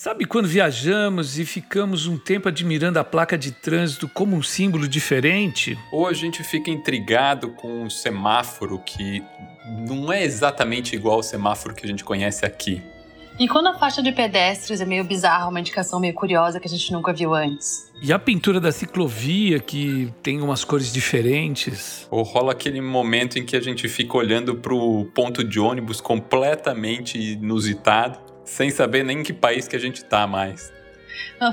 Sabe quando viajamos e ficamos um tempo admirando a placa de trânsito como um símbolo diferente? Ou a gente fica intrigado com um semáforo que não é exatamente igual ao semáforo que a gente conhece aqui. E quando a faixa de pedestres é meio bizarra, uma indicação meio curiosa que a gente nunca viu antes? E a pintura da ciclovia que tem umas cores diferentes? Ou rola aquele momento em que a gente fica olhando para o ponto de ônibus completamente inusitado sem saber nem em que país que a gente tá mais.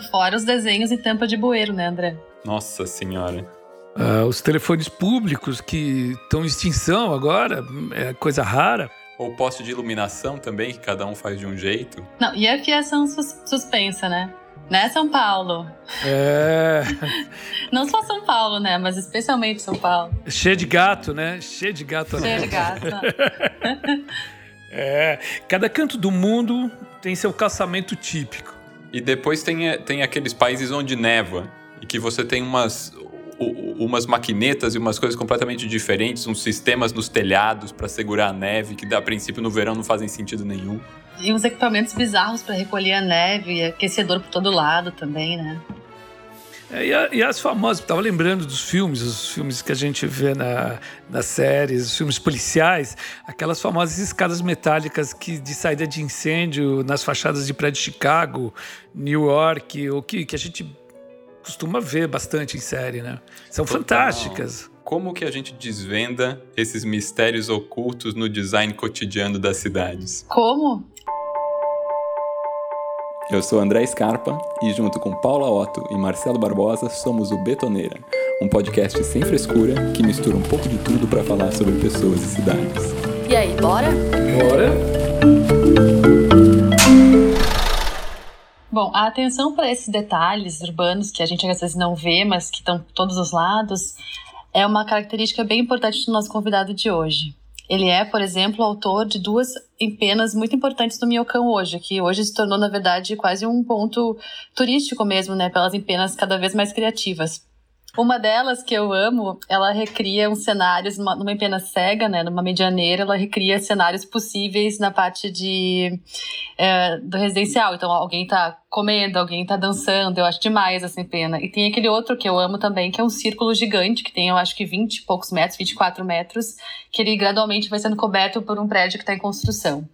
Fora os desenhos e tampa de bueiro, né, André? Nossa senhora. Uh, os telefones públicos que estão em extinção agora, é coisa rara. Ou poste de iluminação também, que cada um faz de um jeito. Não, e a fiação sus suspensa, né? Né, São Paulo? É. Não só São Paulo, né? Mas especialmente São Paulo. Cheio de gato, né? Cheio de gato. Cheio de gato. É, cada canto do mundo tem seu caçamento típico. E depois tem, tem aqueles países onde neva e que você tem umas, umas maquinetas e umas coisas completamente diferentes, uns sistemas nos telhados para segurar a neve que, a princípio, no verão não fazem sentido nenhum. E uns equipamentos bizarros para recolher a neve, aquecedor por todo lado também, né? É, e, a, e, as famosas, estava lembrando dos filmes, os filmes que a gente vê na, nas séries, os filmes policiais, aquelas famosas escadas metálicas que de saída de incêndio nas fachadas de prédio de Chicago, New York, ou que, que a gente costuma ver bastante em série, né? São Total. fantásticas. Como que a gente desvenda esses mistérios ocultos no design cotidiano das cidades? Como? Eu sou André Scarpa e junto com Paula Otto e Marcelo Barbosa somos o Betoneira, um podcast sem frescura que mistura um pouco de tudo para falar sobre pessoas e cidades. E aí, bora? Bora! Bom, a atenção para esses detalhes urbanos que a gente às vezes não vê, mas que estão todos os lados, é uma característica bem importante do nosso convidado de hoje. Ele é, por exemplo, autor de duas empenas muito importantes do Miocão hoje, que hoje se tornou, na verdade, quase um ponto turístico mesmo, né, pelas empenas cada vez mais criativas. Uma delas que eu amo, ela recria uns cenários numa, numa empena cega, né, numa medianeira, ela recria cenários possíveis na parte de é, do residencial. Então alguém tá comendo, alguém tá dançando, eu acho demais essa empena. E tem aquele outro que eu amo também, que é um círculo gigante, que tem eu acho que 20 e poucos metros, 24 metros, que ele gradualmente vai sendo coberto por um prédio que está em construção.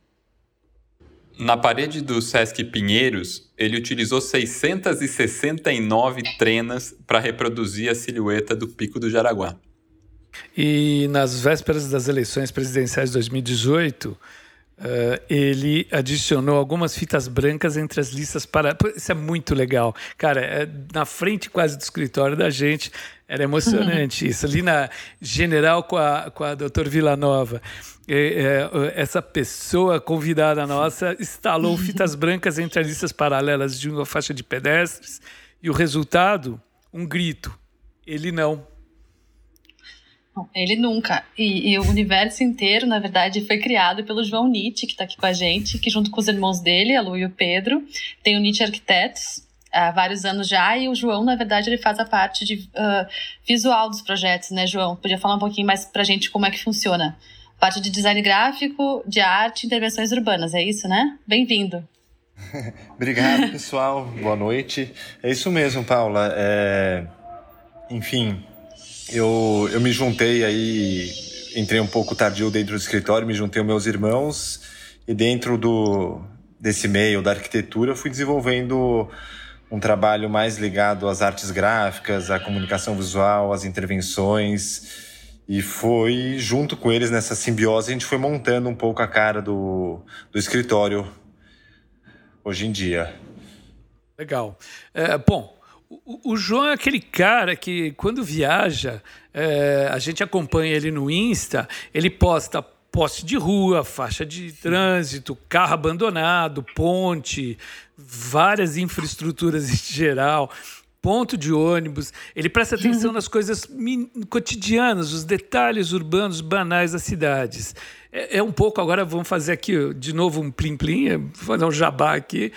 Na parede do Sesc Pinheiros, ele utilizou 669 trenas para reproduzir a silhueta do Pico do Jaraguá. E nas vésperas das eleições presidenciais de 2018, Uh, ele adicionou algumas fitas brancas entre as listas para. Isso é muito legal. Cara, é na frente quase do escritório da gente. Era emocionante isso. Ali na General com a, com a doutor Villanova. É, é, essa pessoa convidada nossa instalou fitas brancas entre as listas paralelas de uma faixa de pedestres. E o resultado? Um grito. Ele não. Ele nunca. E, e, o universo inteiro, na verdade, foi criado pelo João Nietzsche, que está aqui com a gente, que junto com os irmãos dele, a Lu e o Pedro, tem o Nietzsche Arquitetos há vários anos já, e o João, na verdade, ele faz a parte de uh, visual dos projetos, né, João? Podia falar um pouquinho mais pra gente como é que funciona? Parte de design gráfico, de arte, intervenções urbanas, é isso, né? Bem-vindo. Obrigado, pessoal. Boa noite. É isso mesmo, Paula. É... Enfim, eu, eu me juntei aí, entrei um pouco tardio dentro do escritório, me juntei aos meus irmãos e dentro do, desse meio da arquitetura fui desenvolvendo um trabalho mais ligado às artes gráficas, à comunicação visual, às intervenções. E foi junto com eles nessa simbiose, a gente foi montando um pouco a cara do, do escritório hoje em dia. Legal. É, bom, o, João é aquele cara que, quando viaja, é, a gente acompanha ele no Insta, ele posta poste de rua, faixa de trânsito, carro abandonado, ponte, várias infraestruturas em geral, ponto de ônibus. Ele presta atenção nas coisas cotidianas, os detalhes urbanos banais das cidades. É, é um pouco, agora vamos fazer aqui de novo um plim-plim, vou fazer um jabá aqui.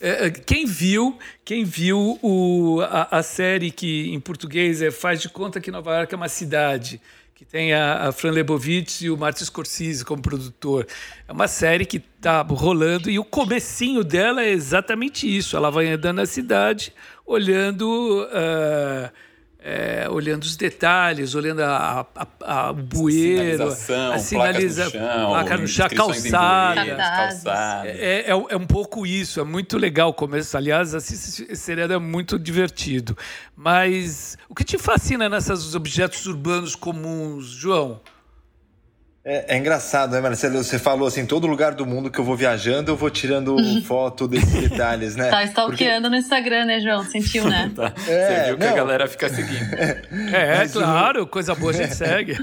É, é, quem viu, quem viu o, a, a, série que em português é Faz de Conta que Nova York é uma cidade, que tem a, a Fran Lebowitz e o Martin Scorsese como produtor. É uma série que está rolando e o comecinho dela é exatamente isso. Ela vai andando na cidade, olhando... Uh, é, olhando os detalhes, olhando a, a, a, o bueiro, a sinalização, placa no chão, calçada. calçada. É, é, é, um pouco isso, é muito legal o começo. Aliás, esse seriado é muito divertido. Mas o que te fascina nesses objetos urbanos comuns, João? É, é, engraçado, né, Marcelo? Você falou assim, todo lugar do mundo que eu vou viajando, eu vou tirando foto desses detalhes, né? Tá stalkeando Porque... no Instagram, né, João? Sentiu, né? tá. É, Você viu não. que a galera fica seguindo. É, é claro, o... coisa boa a gente segue.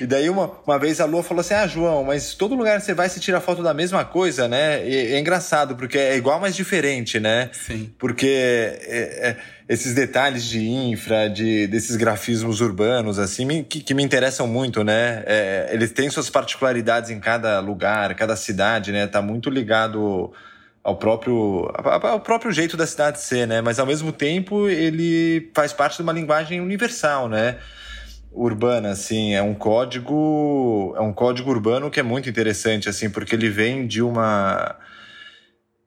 e daí uma, uma vez a Lua falou assim, ah, João, mas todo lugar que você vai, se tira foto da mesma coisa, né? E, é engraçado, porque é igual, mas diferente, né? Sim. Porque... É, é esses detalhes de infra, de, desses grafismos urbanos, assim, que, que, me interessam muito, né? É, eles têm suas particularidades em cada lugar, cada cidade, né? Tá muito ligado ao próprio, ao próprio jeito da cidade ser, né? Mas ao mesmo tempo ele faz parte de uma linguagem universal, né? Urbana, assim, é um código, é um código urbano que é muito interessante, assim, porque ele vem de uma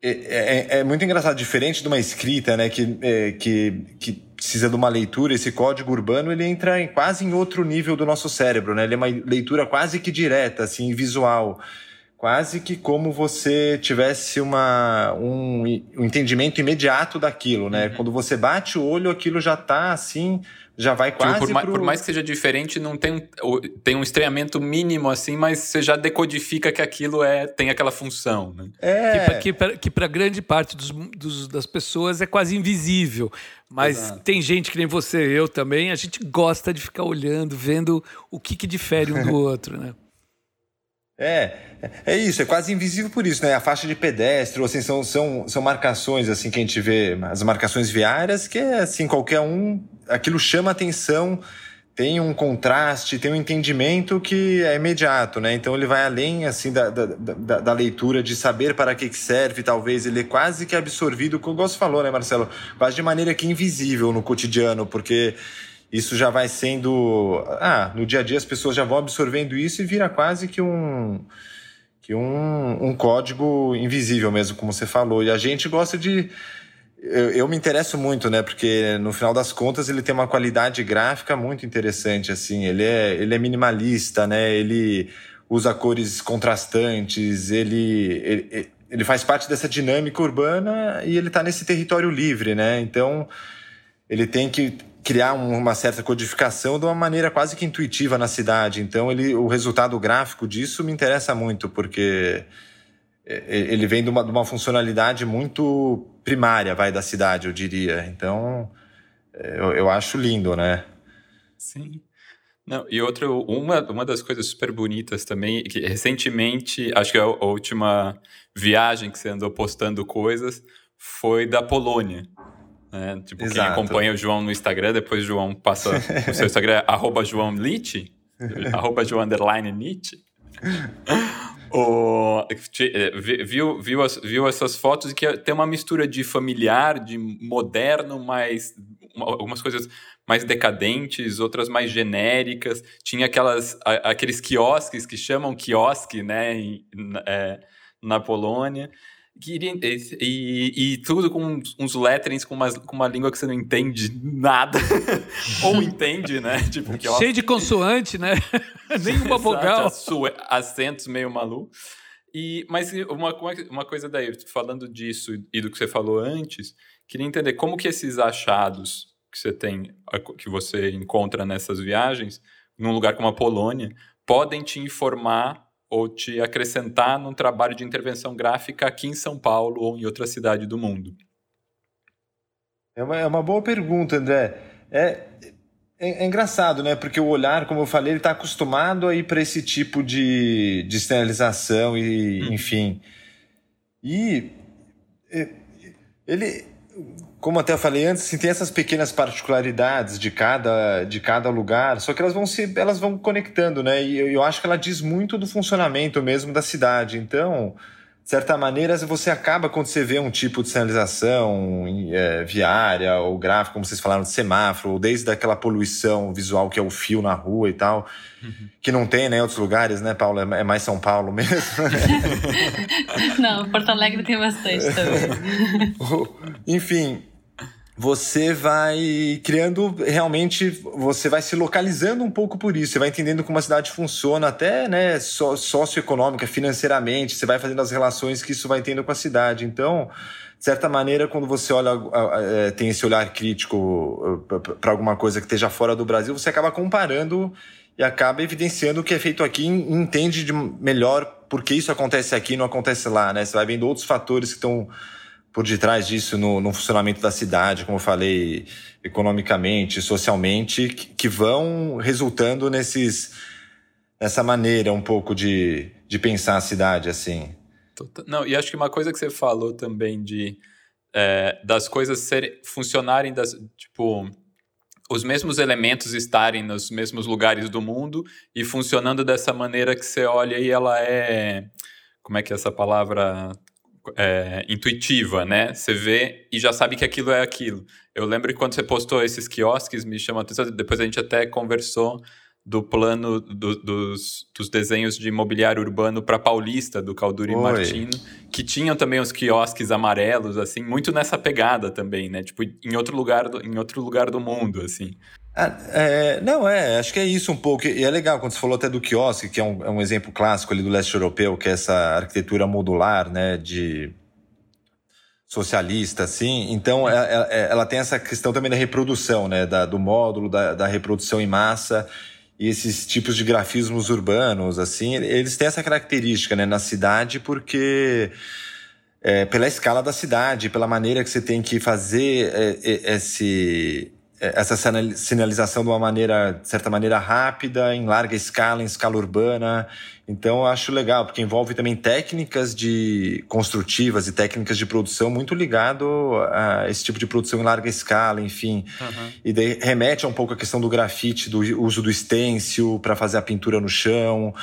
é, é, é, muito engraçado, diferente de uma escrita, né, que, é, que, que precisa de uma leitura, esse código urbano ele entra em, quase em outro nível do nosso cérebro, né? Ele é uma leitura quase que direta, assim, visual, quase que como você tivesse uma, um, um entendimento imediato daquilo, né? Uhum. Quando você bate o olho, aquilo já está assim já vai tipo, quase tipo, por, pro... por, mais que seja diferente, não tem um, tem um estranhamento mínimo assim, mas você já decodifica que aquilo é tem aquela função. Né? É. Que para grande parte dos, dos, das pessoas é quase invisível. Mas Exato. tem gente que nem você, eu também, a gente gosta de ficar olhando, vendo o que, que difere um do outro, né? É, é isso, é quase invisível por isso, né? A faixa de pedestre, assim, são, são, são marcações, assim, que a gente vê, as marcações viárias, que é, assim, qualquer um, aquilo chama atenção, tem um contraste, tem um entendimento que é imediato, né? Então ele vai além, assim, da, da, da, da leitura, de saber para que serve, talvez, ele é quase que absorvido, como você falou, né, Marcelo? Quase de maneira que invisível no cotidiano, porque isso já vai sendo. Ah, no dia a dia as pessoas já vão absorvendo isso e vira quase que um. que um, um código invisível mesmo, como você falou. E a gente gosta de. Eu, eu, me interesso muito, né? Porque no final das contas ele tem uma qualidade gráfica muito interessante, assim. Ele é, ele é minimalista, né? Ele usa cores contrastantes, ele, ele, ele faz parte dessa dinâmica urbana e ele está nesse território livre, né? Então ele tem que criar uma certa codificação de uma maneira quase que intuitiva na cidade. Então, ele, o resultado gráfico disso me interessa muito, porque é, é, ele vem de uma, de uma funcionalidade muito primária, vai, da cidade, eu diria. Então, é, eu, eu acho lindo, né? Sim. Não, e outra, uma, uma das coisas super bonitas também, que recentemente, acho que a última viagem que você andou postando coisas foi da Polônia. Né? Tipo, Exato. quem acompanha o João no Instagram, depois o João passa. o seu Instagram é arroba João Lit, arroba João underline Lit. o, eh, viu, viu, viu essas fotos que tem uma mistura de familiar, de moderno, mas algumas coisas mais decadentes, outras mais genéricas. Tinha aquelas, aqueles quiosques que chamam quiosque, né, é, na Polônia. Queria, e, e, tudo com uns letterings com uma, com uma língua que você não entende nada. Ou entende, né? Tipo, que, Cheio de consoante, né? Nenhuma vogal. Acentos meio maluco. E, mas uma, uma coisa daí, falando disso e do que você falou antes, queria entender como que esses achados que você tem, que você encontra nessas viagens, num lugar como a Polônia, podem te informar ou te acrescentar num trabalho de intervenção gráfica aqui em São Paulo ou em outra cidade do mundo? É uma, é uma boa pergunta, André. É, é, é, engraçado, né? Porque o olhar, como eu falei, ele está acostumado a ir para esse tipo de, de sinalização e, hum. enfim. E ele, como até falei antes, assim, tem essas pequenas particularidades de cada, de cada lugar, só que elas vão se elas vão conectando, né? E eu, eu acho que ela diz muito do funcionamento mesmo da cidade. Então, de certa maneira, você acaba, quando você vê um tipo de sinalização é, viária ou gráfica, como vocês falaram, de semáforo, ou desde aquela poluição visual que é o fio na rua e tal, uhum. que não tem né, em outros lugares, né, Paulo? É, é mais São Paulo mesmo. não, Porto Alegre tem bastante também. Enfim, você vai criando realmente, você vai se localizando um pouco por isso, você vai entendendo como a cidade funciona, até né, socioeconômica, financeiramente, você vai fazendo as relações que isso vai tendo com a cidade. Então, de certa maneira, quando você olha, é, tem esse olhar crítico para alguma coisa que esteja fora do Brasil, você acaba comparando e acaba evidenciando o que é feito aqui e entende de melhor por que isso acontece aqui e não acontece lá, né? Você vai vendo outros fatores que estão por detrás disso no, no, funcionamento da cidade, como eu falei, economicamente, socialmente, que, que vão resultando nesses nessa maneira um pouco de, de pensar a cidade assim. Não, e acho que uma coisa que você falou também de é, das coisas ser, funcionarem das tipo os mesmos elementos estarem nos mesmos lugares do mundo e funcionando dessa maneira que você olha e ela é como é que é essa palavra é, intuitiva, né? Você vê e já sabe que aquilo é aquilo. Eu lembro que quando você postou esses quiosques, me chamou a atenção, depois a gente até conversou do plano do, dos, dos desenhos de imobiliário urbano para Paulista, do Calduri Oi. Martino, que tinham também os quiosques amarelos, assim, muito nessa pegada também, né? Tipo, em outro lugar do, em outro lugar do mundo, assim. Ah, é, não, é, acho que é isso um pouco. E é legal quando você falou até do quiosque, que é um, é um exemplo clássico ali do leste europeu, que é essa arquitetura modular, né, de socialista, assim. Então, ela, é, é, ela tem essa questão também da reprodução, né, da, do módulo, da, da reprodução em massa e esses tipos de grafismos urbanos, assim, eles têm essa característica, né, na cidade, porque é, pela escala da cidade, pela maneira que você tem que fazer é, esse é, essa sinalização de uma maneira, de certa maneira, rápida, em larga escala, em escala urbana. Então, eu acho legal, porque envolve também técnicas de construtivas e técnicas de produção muito ligado a esse tipo de produção em larga escala, enfim. Uhum. E daí remete a um pouco a questão do grafite, do uso do stencil para fazer a pintura no chão.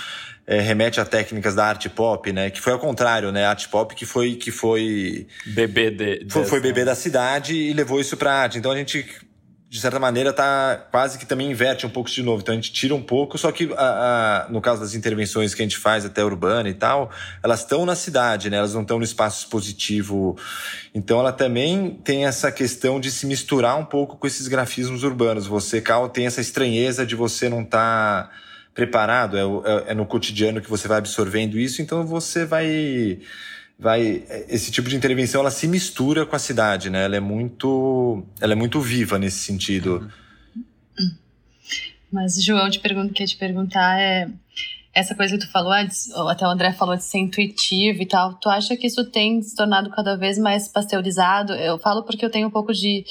É, remete a técnicas da arte pop, né? Que foi ao contrário, né? A arte pop que foi que foi bebê de, foi, foi bebê da cidade e levou isso para arte. Então a gente de certa maneira, tá quase que também inverte um pouco de novo. Então a gente tira um pouco, só que a, a, no caso das intervenções que a gente faz até urbana e tal, elas estão na cidade, né? Elas não estão no espaço expositivo. Então ela também tem essa questão de se misturar um pouco com esses grafismos urbanos. Você, Cal, tem essa estranheza de você não estar tá preparado, é, é, é no cotidiano que você vai absorvendo isso, então você vai vai esse tipo de intervenção ela se mistura com a cidade, né? Ela é muito ela é muito viva nesse sentido. Mas João, te pergunto, quer te perguntar é essa coisa que tu falou, até o André falou de ser intuitivo e tal. Tu acha que isso tem se tornado cada vez mais pasteurizado? Eu falo porque eu tenho um pouco de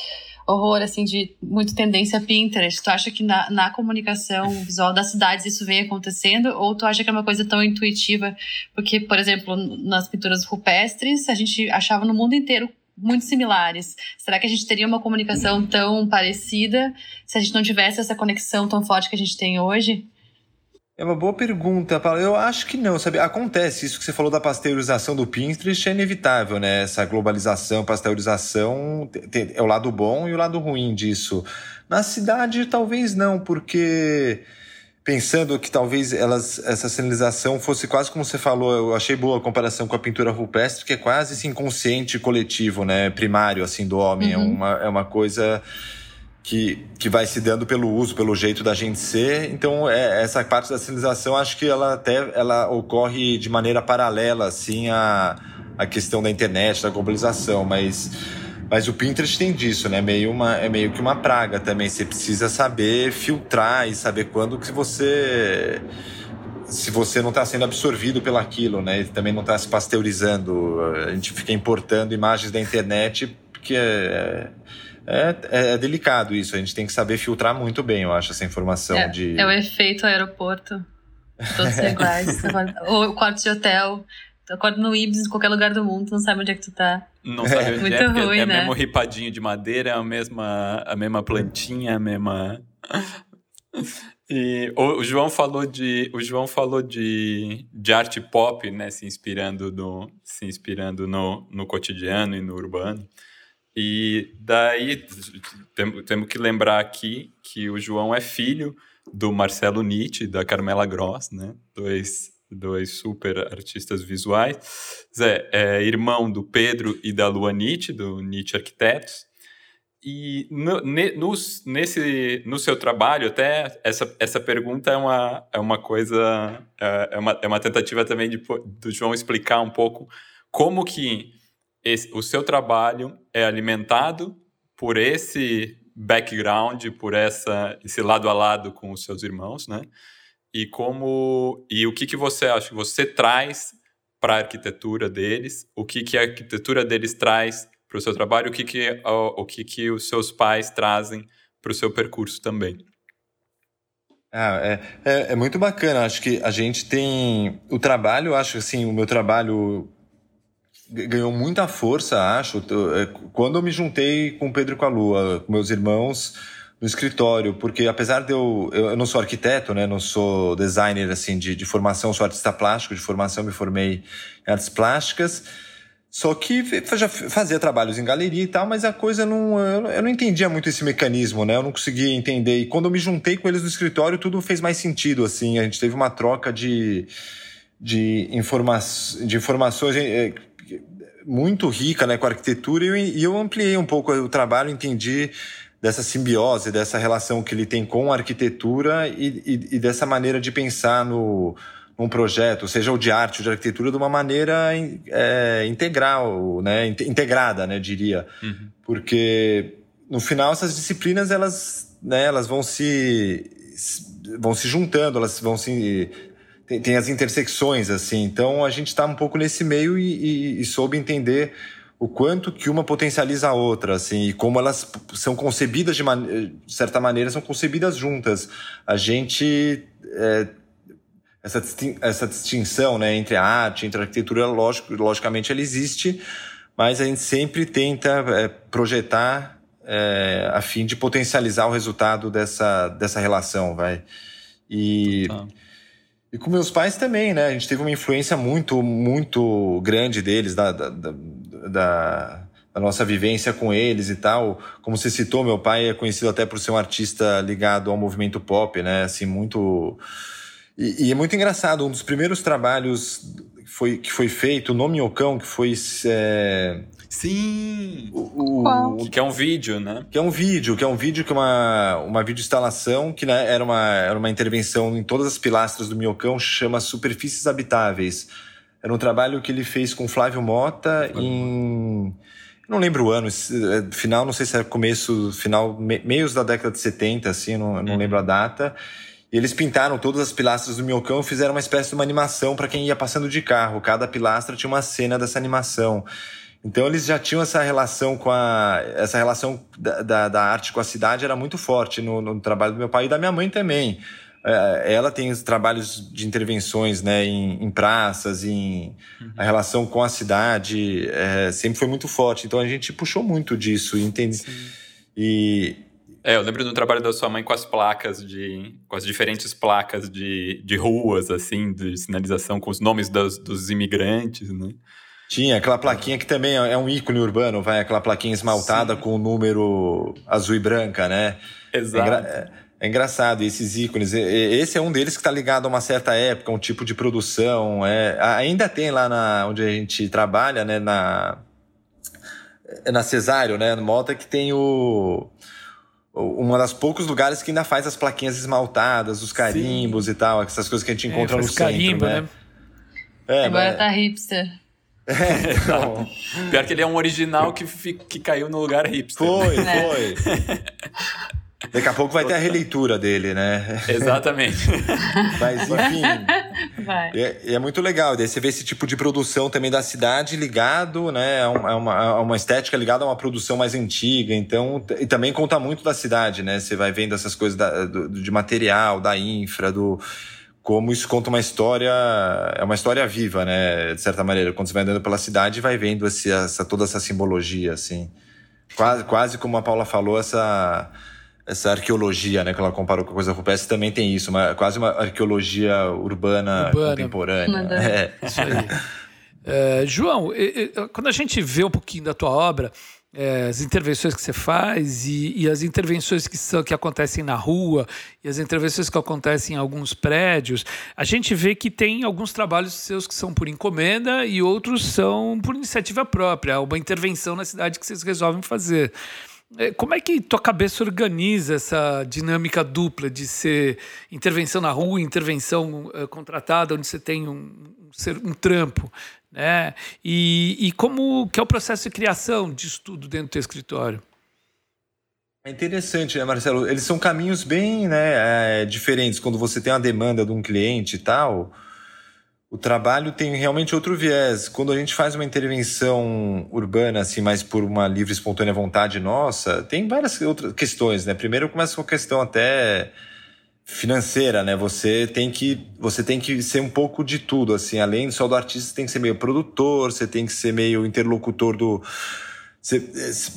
horror, assim, de muito tendência Pinterest. Tu acha que na, na comunicação visual das cidades isso vem acontecendo? Ou tu acha que é uma coisa tão intuitiva? Porque, por exemplo, nas pinturas rupestres, a gente achava no mundo inteiro muito similares. Será que a gente teria uma comunicação tão parecida se a gente não tivesse essa conexão tão forte que a gente tem hoje? É uma boa pergunta, Paulo. Eu acho que não, sabe? Acontece isso que você falou da pasteurização do Pinterest é inevitável, né? Essa globalização, pasteurização é o lado bom e o lado ruim disso. Na cidade, talvez não, porque pensando que talvez elas, essa sinalização fosse quase como você falou, eu achei boa a comparação com a pintura rupestre, que é quase esse inconsciente coletivo, né? Primário, assim, do homem. É uhum. É, uma, é uma coisa que, que vai se dando pelo uso, pelo jeito da gente ser. Então, é, essa parte da civilização, acho que ela até ela ocorre de maneira paralela, assim, à, à questão da internet, da globalização, mas... Mas o Pinterest tem disso, né? Meio uma, é meio que uma praga também. Você precisa saber filtrar e saber quando que você se você não está sendo absorvido pelaquilo, né? E também não está se pasteurizando. A gente fica importando imagens da internet porque é, é, é, é, delicado isso. A gente tem que saber filtrar muito bem, eu acho, essa informação é, de. É o efeito aeroporto. Todos iguais. Ou quarto de hotel. Tu acorda no Ibis, em qualquer lugar do mundo, não sabe onde é que tu tá. Não sabe onde Muito é, ruim, é né? É mesmo ripadinho de madeira, é a mesma, a mesma plantinha, a mesma... E o, o, João falou de o João falou de, de arte pop, né, se inspirando no se inspirando no, no cotidiano e no urbano. E daí temos, que lembrar aqui que o João é filho do Marcelo Nietzsche e da Carmela Gross, né? Dois, dois super artistas visuais. Zé é irmão do Pedro e da Lua Nietzsche, do Nietzsche Arquitetos. E no, ne, nesse, no seu trabalho, até essa, essa pergunta é uma, é uma coisa, é, é uma, é uma tentativa também de, do João explicar um pouco como que esse, o seu trabalho é alimentado por esse background, por essa, esse lado a lado com os seus irmãos, né? E como e o que, que você acha que você traz para a arquitetura deles, o que, que a arquitetura deles traz para o seu trabalho, o que, que, o, o que, que os seus pais trazem para o seu percurso também. Ah, é, é, é, muito bacana. Acho que a gente tem o trabalho. Acho assim, o meu trabalho ganhou muita força. Acho é, quando eu me juntei com o Pedro e com a Lua, com meus irmãos no escritório, porque apesar de eu, eu, não sou arquiteto, né, não sou designer assim de, de formação, sou artista plástico de formação, me formei em artes plásticas só que já fazia trabalhos em galeria e tal, mas a coisa não. Eu não entendia muito esse mecanismo, né? Eu não conseguia entender. E quando eu me juntei com eles no escritório, tudo fez mais sentido, assim. A gente teve uma troca de, de, informa de informações é, muito rica né, com a arquitetura e eu ampliei um pouco o trabalho, entendi dessa simbiose, dessa relação que ele tem com a arquitetura e, e, e dessa maneira de pensar no um projeto, seja o de arte ou de arquitetura, de uma maneira é, integral, né? integrada, né, diria. Uhum. Porque, no final, essas disciplinas, elas, né, elas vão se vão se juntando, elas vão se... Tem, tem as intersecções, assim. Então, a gente está um pouco nesse meio e, e, e soube entender o quanto que uma potencializa a outra, assim, e como elas são concebidas de, de certa maneira, são concebidas juntas. A gente é, essa, essa distinção né, entre a arte, entre a arquitetura, lógico, logicamente ela existe, mas a gente sempre tenta é, projetar é, a fim de potencializar o resultado dessa, dessa relação, vai. E, e com meus pais também, né? A gente teve uma influência muito, muito grande deles, da, da, da, da nossa vivência com eles e tal. Como você citou, meu pai é conhecido até por ser um artista ligado ao movimento pop, né? Assim, muito e, e, é muito engraçado, um dos primeiros trabalhos foi, que foi feito no Minhocão, que foi. É... Sim! O, o, que é um vídeo, né? Que é um vídeo, que é um vídeo que é uma, uma videoinstalação, que né, era, uma, era uma intervenção em todas as pilastras do Minhocão, chama Superfícies Habitáveis. Era um trabalho que ele fez com Flávio Mota em. Não lembro o ano, é, final, não sei se era começo, final, meios da década de 70, assim, não, não uhum. lembro a data. E eles pintaram todas as pilastras do Minhocão e fizeram uma espécie de uma animação para quem ia passando de carro. Cada pilastra tinha uma cena dessa animação. Então eles já tinham essa relação com a. Essa relação da, da, da arte com a cidade era muito forte no, no, trabalho do meu pai e da minha mãe também. É, ela tem os trabalhos de intervenções né, em, em praças, em uhum. a relação com a cidade, é, sempre foi muito forte. Então a gente puxou muito disso, entende? Sim. E, é, eu lembro do trabalho da sua mãe com as placas de. com as diferentes placas de, de ruas, assim, de sinalização, com os nomes dos, dos imigrantes, né? Tinha aquela plaquinha que também é um ícone urbano, vai, aquela plaquinha esmaltada Sim. com o número azul e branca, né? Exato. É, engra... é engraçado esses ícones. Esse é um deles que está ligado a uma certa época, um tipo de produção. É... Ainda tem lá na... onde a gente trabalha, né? Na, na Cesário, né? No Mota, que tem o uma das poucos lugares que ainda faz as plaquinhas esmaltadas, os carimbos Sim. e tal, essas coisas que a gente é, encontra é, no centro, carimbo, né? né? É, Agora mas... tá hipster. É, então... Pior que ele é um original que, que caiu no lugar hipster. Foi, é. foi. Daqui a pouco vai ter a releitura dele, né? Exatamente. Mas, enfim. Vai. É, é, muito legal. Daí você vê esse tipo de produção também da cidade ligado, né? A uma, a uma estética ligada a uma produção mais antiga. Então, e também conta muito da cidade, né? Você vai vendo essas coisas da, do, de material, da infra, do. Como isso conta uma história, é uma história viva, né? De certa maneira. Quando você vai andando pela cidade, vai vendo esse, essa, toda essa simbologia, assim. Quase, quase como a Paula falou, essa essa arqueologia, né, que ela comparou com a coisa rupestre, também tem isso, uma, quase uma arqueologia urbana, urbana. contemporânea. É. Isso aí. É, João, quando a gente vê um pouquinho da tua obra, é, as intervenções que você faz e, e, as intervenções que, são, que acontecem na rua e as intervenções que acontecem em alguns prédios, a gente vê que tem alguns trabalhos seus que são por encomenda e outros são por iniciativa própria, uma intervenção na cidade que vocês resolvem fazer. É, como é que tua cabeça organiza essa dinâmica dupla de ser intervenção na rua, intervenção uh, contratada, onde você tem um, um, um trampo? Né? E, e como que é o processo de criação de estudo dentro do teu escritório? É interessante, né, Marcelo? Eles são caminhos bem né, é, diferentes. Quando você tem uma demanda de um cliente e tal, o trabalho tem realmente outro viés. Quando a gente faz uma intervenção urbana, assim, mais por uma livre, espontânea vontade nossa, tem várias outras questões, né? Primeiro começa com a questão até financeira, né? Você tem que você tem que ser um pouco de tudo, assim, além só do artista, você tem que ser meio produtor, você tem que ser meio interlocutor do você,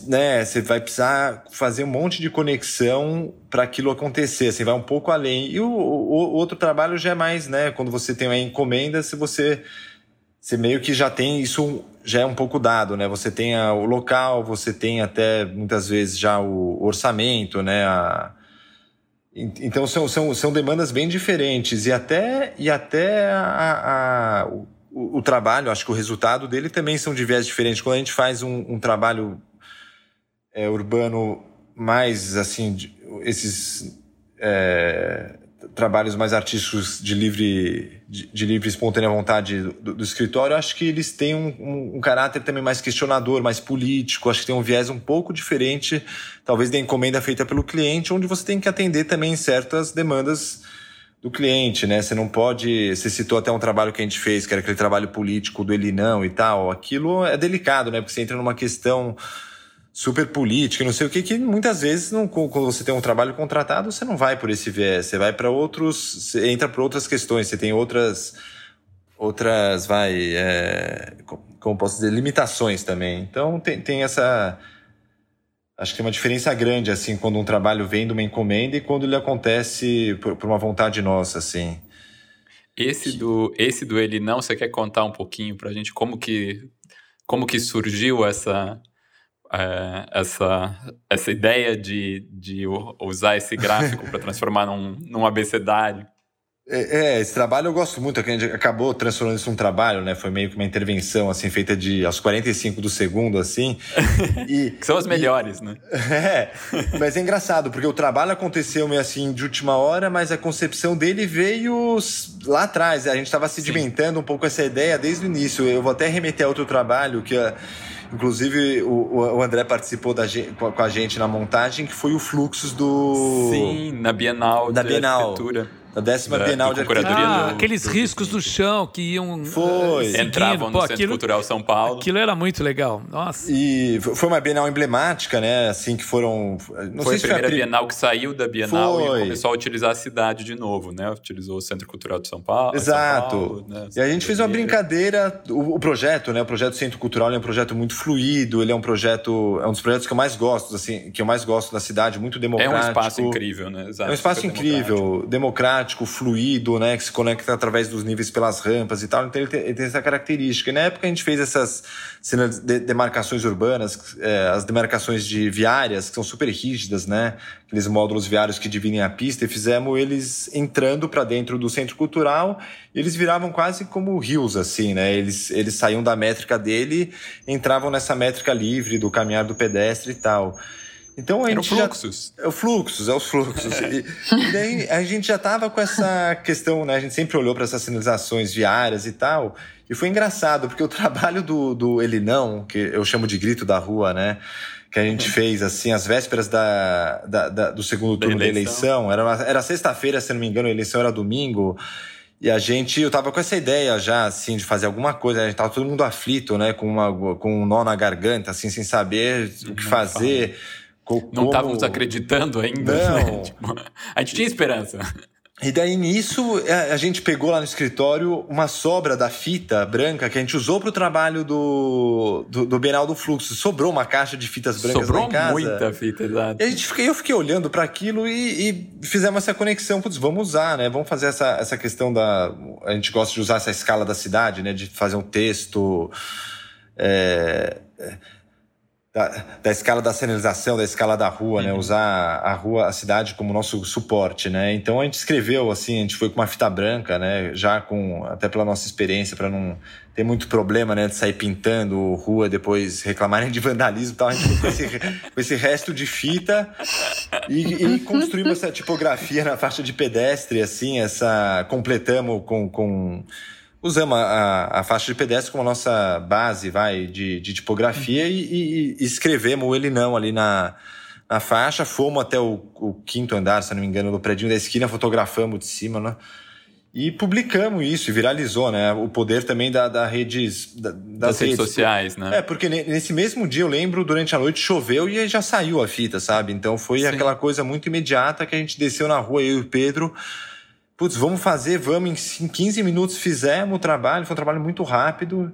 né, você vai precisar fazer um monte de conexão para aquilo acontecer, você vai um pouco além. E o, o, o, outro trabalho já é mais, né, quando você tem uma encomenda, se você você meio que já tem isso já é um pouco dado, né? Você tem a, o local, você tem até muitas vezes já o orçamento, né? A, então são, são, são demandas bem diferentes e até, e até a, a o, o, trabalho, acho que o resultado dele também são de viés diferentes. Quando a gente faz um, um trabalho é, urbano mais assim, esses é, trabalhos mais artísticos de livre, de, de livre espontânea vontade do, do, escritório, acho que eles têm um, um, um, caráter também mais questionador, mais político, acho que tem um viés um pouco diferente, talvez da encomenda feita pelo cliente, onde você tem que atender também certas demandas do cliente, né? Você não pode. Você citou até um trabalho que a gente fez, que era aquele trabalho político do Elinão e tal. Aquilo é delicado, né? Porque você entra numa questão super política, não sei o que, que muitas vezes, não, quando você tem um trabalho contratado, você não vai por esse viés, você vai para outros, você entra para outras questões, você tem outras, outras, vai, é, como posso dizer, limitações também. Então tem, tem essa, acho que tem uma diferença grande, assim, quando um trabalho vem de uma encomenda e quando ele acontece por, por uma vontade nossa, assim. Esse do, esse do ele não, você quer contar um pouquinho para a gente como que, como que surgiu essa é, essa, essa ideia de, de usar esse gráfico para transformar num, num abecedário. É, é, esse trabalho eu gosto muito, a gente acabou transformando isso num trabalho, né? Foi meio que uma intervenção, assim, feita de aos 45 do segundo, assim. E, que são as melhores, e, né? É, mas é engraçado, porque o trabalho aconteceu meio assim de última hora, mas a concepção dele veio lá atrás. A gente estava sedimentando um pouco essa ideia desde o início. Eu vou até remeter a outro trabalho que. Inclusive, o, o André participou da, com a gente na montagem, que foi o Fluxos do. Sim, na Bienal da Bienal. Arquitetura. Da décima da, Bienal de Arquitetura. Ah, do, aqueles do, riscos do chão que iam. Foi. Seguindo. Entravam no Pô, Centro aquilo, Cultural São Paulo. Aquilo era muito legal. Nossa. E foi uma Bienal emblemática, né? Assim, que foram. Não foi a primeira foi a Bienal que saiu da Bienal foi. e começou a utilizar a cidade de novo, né? Utilizou o Centro Cultural de São Paulo. Exato. São Paulo, né? E a gente fez uma brincadeira. O, o, projeto, né? O projeto Centro Cultural é um projeto muito fluido, ele é um projeto. É um dos projetos que eu mais gosto, assim, que eu mais gosto da cidade, muito democrático. É um espaço incrível, né? Exato. É um espaço incrível, democrático, democrático fluido né, que se conecta através dos níveis pelas rampas e tal. Então ele tem, ele tem essa característica. E na época a gente fez essas demarcações urbanas, é, as demarcações de viárias, que são super rígidas, né? Aqueles módulos viários que dividem a pista, e fizemos eles entrando para dentro do centro cultural. Eles viravam quase como rios, assim, né? Eles, eles saíam da métrica dele, entravam nessa métrica livre do caminhar do pedestre e tal. Então a gente fluxos. Já, é o fluxos, é os fluxos. e, e, daí a gente já tava com essa questão, né? A gente sempre olhou para essas sinalizações viárias e tal. E foi engraçado, porque o trabalho do, do Ele Não, que eu chamo de grito da rua, né? Que a gente fez, assim, às vésperas da, da, da do segundo turno da eleição. Da eleição. Era, era sexta-feira, se não me engano, a eleição era domingo. E a gente, eu tava com essa ideia já, assim, de fazer alguma coisa. A gente tava todo mundo aflito, né? Com, uma, com um nó na garganta, assim, sem saber o que fazer. Como... Não estávamos acreditando ainda. Não. tipo, a gente tinha esperança. E daí nisso a gente pegou lá no escritório uma sobra da fita branca que a gente usou para o trabalho do, do, do Bienal do Fluxo. Sobrou uma caixa de fitas brancas Sobrou lá em casa. muita fita, exato. E a gente fiquei, eu fiquei olhando para aquilo e, e, fizemos essa conexão. Putz, vamos usar, né? Vamos fazer essa, essa questão da. A gente gosta de usar essa escala da cidade, né? De fazer um texto. É, da, da, escala da sinalização, da escala da rua, né? uhum. né? Usar a rua, a cidade como nosso suporte, né? Então a gente escreveu assim, a gente foi com uma fita branca, né? Já com até pela nossa experiência para não ter muito problema, né? De sair pintando rua depois reclamarem de vandalismo, e tal. A gente foi com esse, com esse resto de fita e, e, construímos essa tipografia na faixa de pedestre, assim, essa completamos com, com usamos a, a, faixa de pedestre como a nossa base vai de, de tipografia e, e, e, escrevemos o ele não ali na, na faixa. Fomos até o, o, quinto andar, se não me engano, do prédio da esquina, fotografamos de cima, né? E publicamos isso, e viralizou, né? O poder também da, da redes, da, das, das redes, redes sociais, né? É, porque nesse mesmo dia eu lembro, durante a noite choveu e já saiu a fita, sabe? Então foi Sim. aquela coisa muito imediata que a gente desceu na rua, eu e o Pedro, putz, vamos fazer, vamos, em 15 minutos fizemos o trabalho, foi um trabalho muito rápido.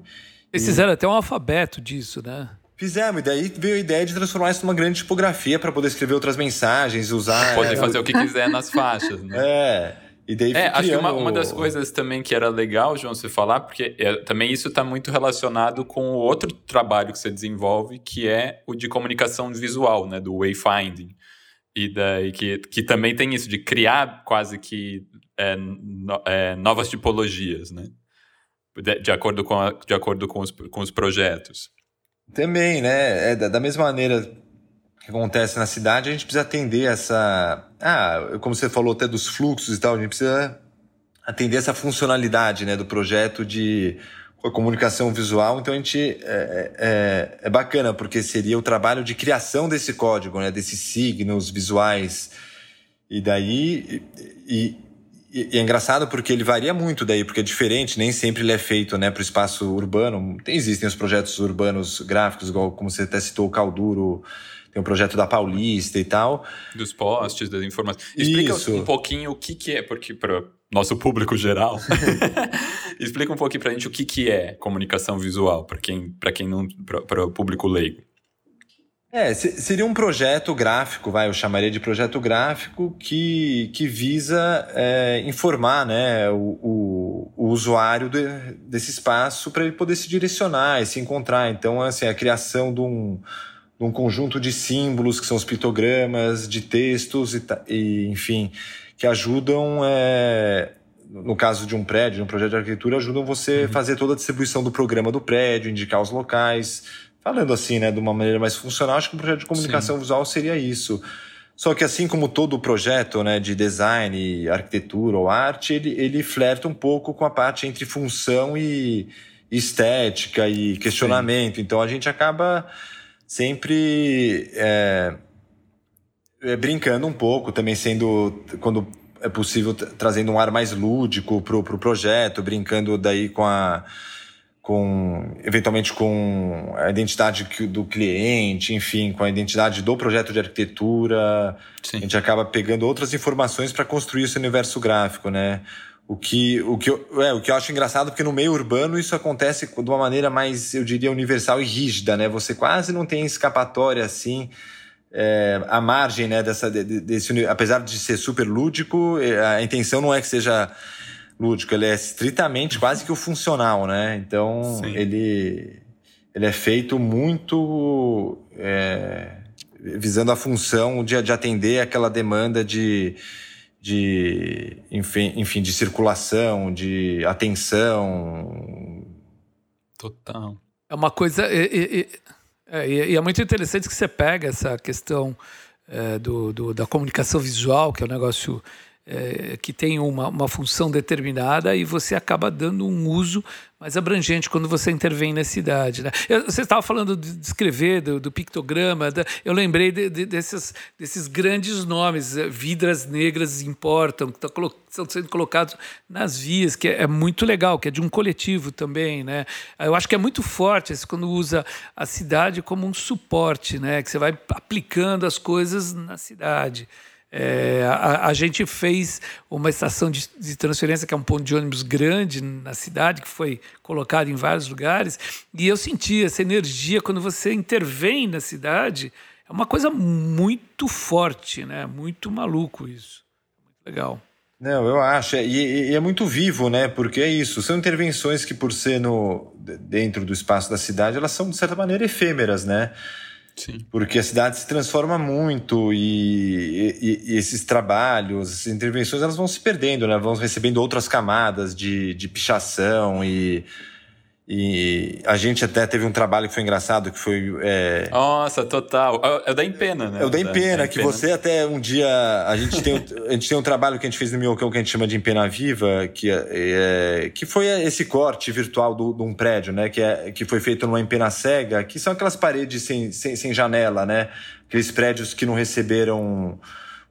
Eles e... fizeram até um alfabeto disso, né? Fizemos, e daí veio a ideia de transformar isso numa grande tipografia para poder escrever outras mensagens, usar. Pode é, fazer o que quiser nas faixas, né? É. E daí é, acho que uma, uma, das coisas também que era legal, João, você falar, porque é, também isso está muito relacionado com o outro trabalho que você desenvolve, que é o de comunicação visual, né, do wayfinding. E daí que, que também tem isso de criar quase que é, no, é, novas tipologias, né? De, de, acordo, com, a, de acordo com, os, com os projetos. Também, né? É, da, da mesma maneira que acontece na cidade, a gente precisa atender essa. Ah, como você falou até dos fluxos e tal, a gente precisa atender essa funcionalidade né, do projeto de comunicação visual. Então a gente é, é, é, é, bacana, porque seria o trabalho de criação desse código, né, desses signos visuais. E daí. E, e, é engraçado porque ele varia muito daí, porque é diferente, nem sempre ele é feito né, para o espaço urbano. Tem, existem os projetos urbanos gráficos, igual como você até citou o Calduro, tem o um projeto da Paulista e tal. Dos postes, das informações. Explica Isso. um pouquinho o que, que é, porque para nosso público geral, explica um pouquinho para a gente o que, que é comunicação visual, para quem, quem não, para o público leigo. É, seria um projeto gráfico, vai, eu chamaria de projeto gráfico que, que visa é, informar né, o, o, o usuário de, desse espaço para ele poder se direcionar e se encontrar. Então, assim, a criação de um, de um conjunto de símbolos, que são os pictogramas, de textos, e, e enfim, que ajudam, é, no caso de um prédio, de um projeto de arquitetura, ajudam você a uhum. fazer toda a distribuição do programa do prédio, indicar os locais falando assim, né, de uma maneira mais funcional, acho que um projeto de comunicação Sim. visual seria isso. Só que assim como todo projeto né, de design, arquitetura ou arte, ele, ele flerta um pouco com a parte entre função e estética e questionamento. Sim. Então a gente acaba sempre é, é, brincando um pouco, também sendo, quando é possível, trazendo um ar mais lúdico para o pro projeto, brincando daí com a com eventualmente com a identidade do cliente, enfim, com a identidade do projeto de arquitetura. Sim. A gente acaba pegando outras informações para construir esse universo gráfico, né? O que, o, que eu, é, o que eu acho engraçado, porque no meio urbano isso acontece de uma maneira mais, eu diria, universal e rígida, né? Você quase não tem escapatória assim. É, a margem né, dessa, desse, apesar de ser super lúdico, é, a intenção não é que seja lúdico, ele é estritamente quase que o funcional, né? Então ele ele é feito muito é, visando a função de, de atender aquela demanda de de enfim, enfim de circulação, de atenção. Total. É uma coisa e, é, e, e é muito interessante que você pega essa questão é, do, do, da comunicação visual, que é um negócio é, que tem uma, uma função determinada e você acaba dando um uso mais abrangente quando você intervém na cidade. Né? Eu, você estava falando de, escrever, do, do pictograma, da, eu lembrei de, de, desses, desses grandes nomes, é, vidras negras importam, que tá estão sendo colocados nas vias, que é, é, muito legal, que é de um coletivo também. Né? Eu acho que é muito forte esse, quando usa a cidade como um suporte, né? que você vai aplicando as coisas na cidade. É, a, a, gente fez uma estação de, de, transferência, que é um ponto de ônibus grande na cidade, que foi colocado em vários lugares, e eu senti essa energia quando você intervém na cidade. É uma coisa muito forte, né? Muito maluco isso. Muito legal. Não, eu acho. E, e, é muito vivo, né? Porque é isso. São intervenções que, por ser no, dentro do espaço da cidade, elas são, de certa maneira, efêmeras, né? Porque a cidade se transforma muito e, e, e, esses trabalhos, essas intervenções, elas vão se perdendo, né? Vão recebendo outras camadas de, de pichação e e a gente até teve um trabalho que foi engraçado, que foi. É... Nossa, total. É, é o da Empena, né? É o da Empena, da que você até um dia. A gente, tem, a gente tem um trabalho que a gente fez no Miocão que a gente chama de Empena Viva, que, é, é, que foi esse corte virtual do, de um prédio, né? Que, é, que foi feito numa empena cega, que são aquelas paredes sem, sem, sem janela, né? Aqueles prédios que não receberam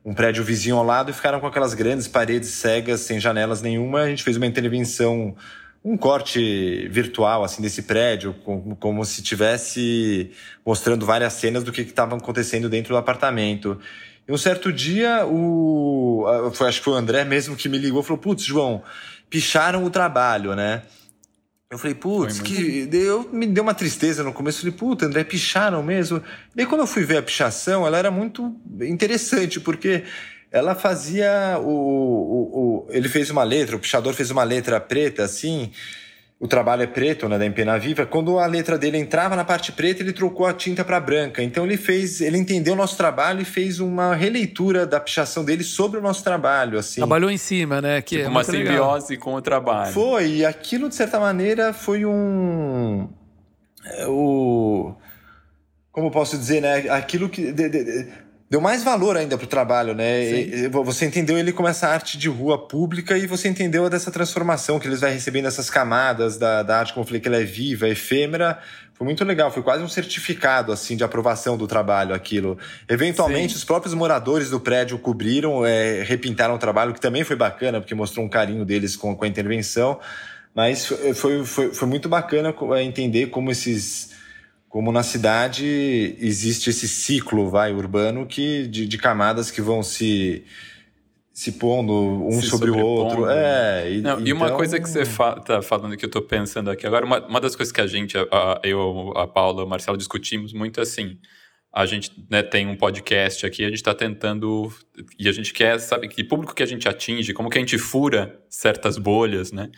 um prédio vizinho ao lado e ficaram com aquelas grandes paredes cegas, sem janelas nenhuma. A gente fez uma intervenção um corte virtual assim desse prédio, como, como se tivesse mostrando várias cenas do que estava acontecendo dentro do apartamento. E um certo dia, o, foi, acho que foi o André mesmo que me ligou, falou: Putz, João, picharam o trabalho, né? Eu falei, putz, que. Eu, me deu uma tristeza no começo. Falei, puta, André, picharam mesmo. E aí, quando eu fui ver a pichação, ela era muito interessante, porque ela fazia o, o, o, ele fez uma letra, o pichador fez uma letra preta assim. O trabalho é preto, né, da Empena Viva. Quando a letra dele entrava na parte preta, ele trocou a tinta para branca. Então ele fez, ele entendeu o nosso trabalho e fez uma releitura da pichação dele sobre o nosso trabalho, assim. Trabalhou em cima, né? Que tipo é uma simbiose legal. com o trabalho. Foi, e aquilo de certa maneira foi um é, o como posso dizer, né? Aquilo que de, de, deu mais valor ainda pro trabalho, né? E, você entendeu ele como essa arte de rua pública e você entendeu dessa transformação que eles vai recebendo essas camadas da, da arte, como eu falei, que ela é viva, é efêmera. Foi muito legal, foi quase um certificado assim de aprovação do trabalho aquilo. Eventualmente, Sim. os próprios moradores do prédio cobriram, é, repintaram o trabalho, que também foi bacana, porque mostrou um carinho deles com, com a intervenção. Mas foi, foi, foi muito bacana é, entender como esses como na cidade existe esse ciclo vai urbano que de, de camadas que vão se se pondo um se sobre o outro. É, e, Não, então... e uma então coisa que você fa tá falando que eu tô pensando aqui agora, uma, uma das coisas que a gente, a, eu, a Paula, o Marcelo discutimos muito assim. A gente né, tem um podcast aqui, a gente está tentando e a gente quer saber que público que a gente atinge, como que a gente fura certas bolhas, né?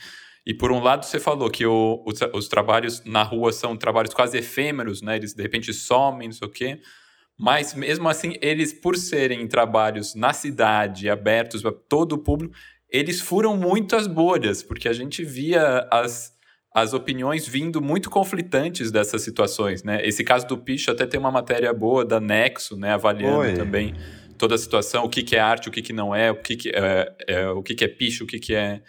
E por um lado você falou que o, os, os, trabalhos na rua são trabalhos quase efêmeros, né? Eles de repente somem, não sei o quê. Mas mesmo assim, eles, por serem trabalhos na cidade, abertos para todo o público, eles furam muito as bolhas, porque a gente via as, as opiniões vindo muito conflitantes dessas situações, né? Esse caso do Picho até tem uma matéria boa da Nexo, né? Avaliando Oi. também toda a situação, o que, que é arte, o que, que não é, o que, que é, é o que, que é picho, o que, que é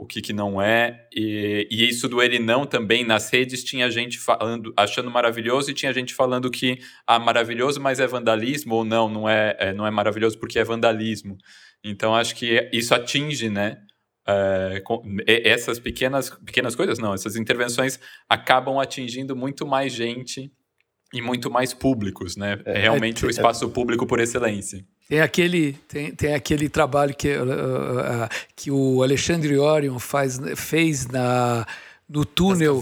o que, que não é. E, e, isso do ele não também, nas redes tinha gente falando, achando maravilhoso, e tinha gente falando que ah, maravilhoso, mas é vandalismo, ou não, não é, é não é maravilhoso porque é vandalismo. Então acho que isso atinge, né? É, com, essas pequenas, pequenas coisas, não, essas intervenções acabam atingindo muito mais gente e muito mais públicos, né? É, é realmente é, o espaço público por excelência. Tem aquele, tem, tem aquele trabalho que, uh, uh, que o Alexandre Orion faz, fez na, no túnel.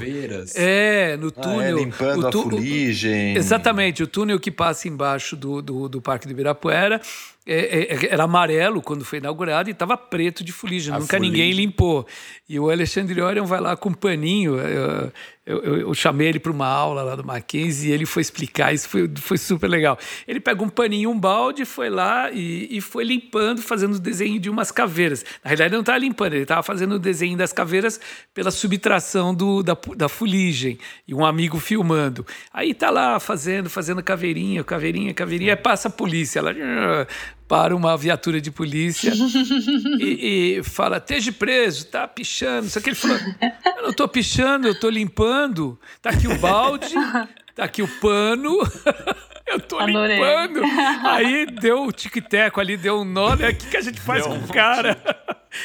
É, no túnel. Ah, é, limpando a fuligem. Exatamente, o túnel que passa embaixo do, do, do Parque do Ibirapuera é, é, era amarelo quando foi inaugurado e estava preto de fuligem. A Nunca fuligem. ninguém limpou. E o Alexandre Orion vai lá com um paninho. Eu, eu, eu, eu chamei ele para uma aula lá do Mackenzie e ele foi explicar. Isso foi, foi super legal. Ele pega um paninho, um balde, foi lá e, e foi limpando, fazendo o desenho de umas caveiras. Na realidade, ele não estava limpando, ele estava fazendo o desenho das caveiras pela subtração do, da, da fuligem. E um amigo filmando. Aí tá lá fazendo, fazendo caveirinha, caveirinha, caveirinha. Aí passa a polícia. Ela para uma viatura de polícia e, e, fala: esteja preso, tá pichando. Só que ele falou: eu não estou pichando, eu estou limpando. Tá aqui o balde, tá aqui o pano. eu tô Adorei. limpando. Aí deu o tic-teco ali, deu um nó, né? O que, que a gente faz deu com um o cara?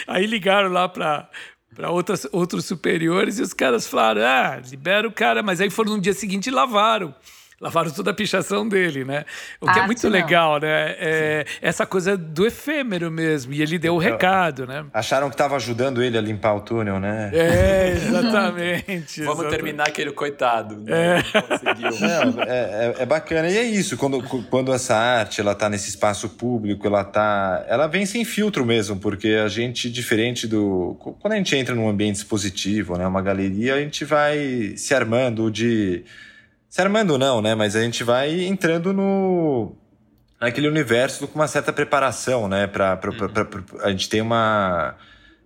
Aí ligaram lá para para outros superiores e os caras falaram: ah, libera o cara. Mas aí foram no dia seguinte e lavaram. Lavaram toda a pichação dele, né? O que é Arte muito não. legal, né? É essa coisa do efêmero mesmo. E ele deu o recado, né? Acharam que tava ajudando ele a limpar o túnel, né? É, exatamente. Vamos exatamente. terminar aquele coitado. Né? É. Conseguiu. Não, é, é- é bacana. E é isso, quando, quando essa arte ela tá nesse espaço público, ela tá. Ela vem sem filtro mesmo, porque a gente, diferente do. Quando a gente entra num ambiente expositivo, né? Uma galeria, a gente vai se armando de. Se armando não, né? Mas a gente vai entrando no. Naquele universo com uma certa preparação, né? Pra- pra- a gente tem uma.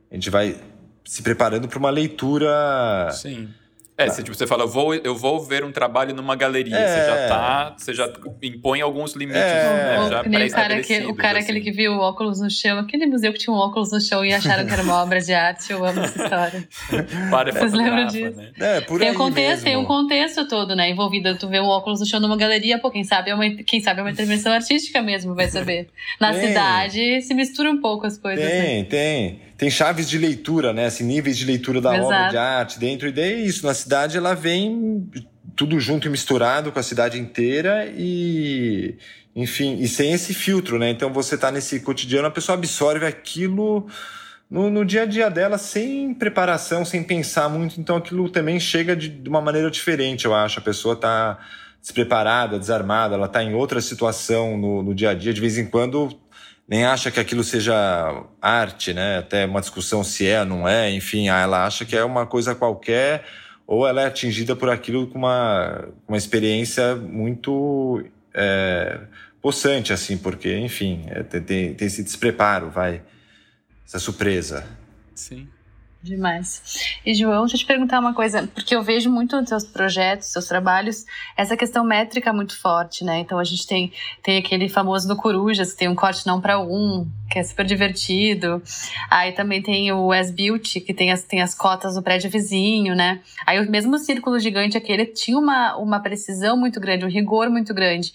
A gente vai se preparando para uma leitura. Sim. É, você, tipo, você fala, eu vou, eu vou ver um trabalho numa galeria. É. Você já tá. Você já impõe alguns limites, É. né? Ou Já que nem o cara, que, o cara assim. aquele que viu o óculos no chão, aquele museu que tinha um óculos no chão e acharam que era uma obra de arte. Eu amo essa história. Para Vocês lembram disso? né? É, por Tem aí um, contexto, mesmo. tem um contexto todo, né, envolvido. Tu vê o óculos no chão numa galeria, pô, quem sabe é uma, quem sabe é uma intervenção artística mesmo, vai saber. Na Tem. cidade se mistura um pouco as coisas, né? Tem, tem. Chaves de leitura, né? Assim, níveis de leitura da Exato. obra de arte dentro. E daí é isso. Na cidade ela vem tudo junto e misturado com a cidade inteira e, enfim, e sem esse filtro, né? Então você tá nesse cotidiano, a pessoa absorve aquilo no, no dia a dia dela sem preparação, sem pensar muito. Então aquilo também chega de, de uma maneira diferente, eu acho. A pessoa tá despreparada, desarmada, ela tá em outra situação no, no dia a dia. De vez em quando nem acha que aquilo seja arte, né? Até uma discussão se é ou não é, enfim, ah, ela acha que é uma coisa qualquer ou ela é atingida por aquilo com uma, uma experiência muito é, possante, assim, porque, enfim, é, tem, tem, tem esse despreparo, vai, essa surpresa. Sim. Demais. E, João, deixa eu te perguntar uma coisa, porque eu vejo muito nos seus projetos, seus trabalhos, essa questão métrica muito forte, né? Então a gente tem, tem aquele famoso do Corujas, que tem um corte não para um, que é super divertido. Aí também tem o As Beauty, que tem as, tem as cotas do prédio vizinho, né? Aí o mesmo círculo gigante aquele tinha uma, uma precisão muito grande, um rigor muito grande.